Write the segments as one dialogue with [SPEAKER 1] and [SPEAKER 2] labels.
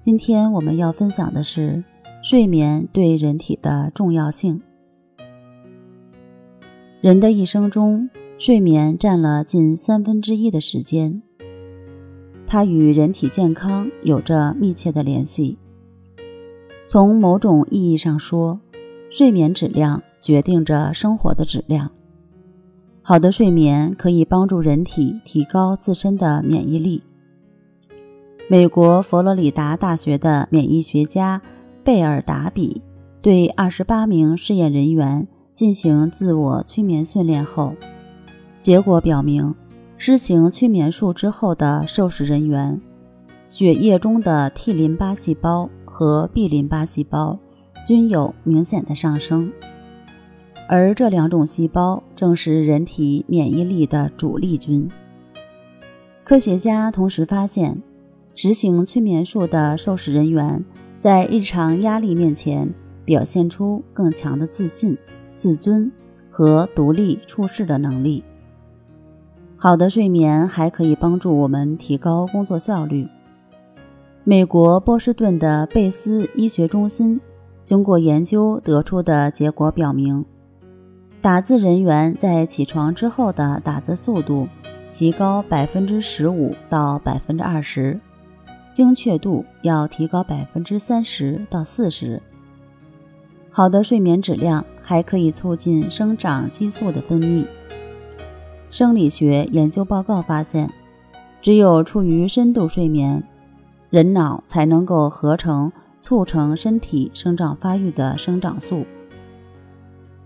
[SPEAKER 1] 今天我们要分享的是睡眠对人体的重要性。人的一生中，睡眠占了近三分之一的时间，它与人体健康有着密切的联系。从某种意义上说，睡眠质量决定着生活的质量。好的睡眠可以帮助人体提高自身的免疫力。美国佛罗里达大学的免疫学家贝尔达比对二十八名试验人员进行自我催眠训练后，结果表明，施行催眠术之后的受试人员，血液中的 T 淋巴细胞和 B 淋巴细胞均有明显的上升，而这两种细胞正是人体免疫力的主力军。科学家同时发现。执行催眠术的受试人员在日常压力面前表现出更强的自信、自尊和独立处事的能力。好的睡眠还可以帮助我们提高工作效率。美国波士顿的贝斯医学中心经过研究得出的结果表明，打字人员在起床之后的打字速度提高百分之十五到百分之二十。精确度要提高百分之三十到四十。好的睡眠质量还可以促进生长激素的分泌。生理学研究报告发现，只有处于深度睡眠，人脑才能够合成促成身体生长发育的生长素。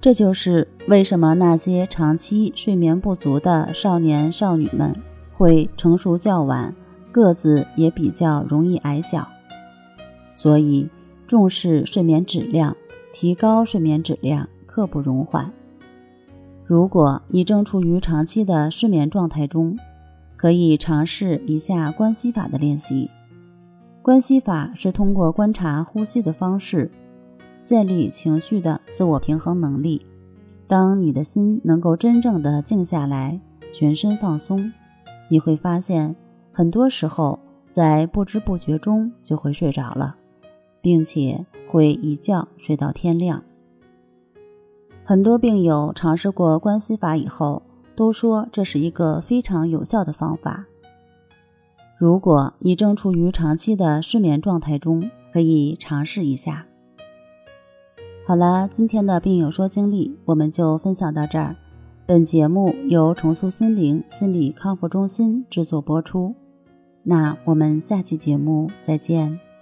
[SPEAKER 1] 这就是为什么那些长期睡眠不足的少年少女们会成熟较晚。个子也比较容易矮小，所以重视睡眠质量，提高睡眠质量刻不容缓。如果你正处于长期的失眠状态中，可以尝试一下关系法的练习。关系法是通过观察呼吸的方式，建立情绪的自我平衡能力。当你的心能够真正的静下来，全身放松，你会发现。很多时候，在不知不觉中就会睡着了，并且会一觉睡到天亮。很多病友尝试过关系法以后，都说这是一个非常有效的方法。如果你正处于长期的失眠状态中，可以尝试一下。好了，今天的病友说经历我们就分享到这儿。本节目由重塑心灵心理康复中心制作播出。那我们下期节目再见。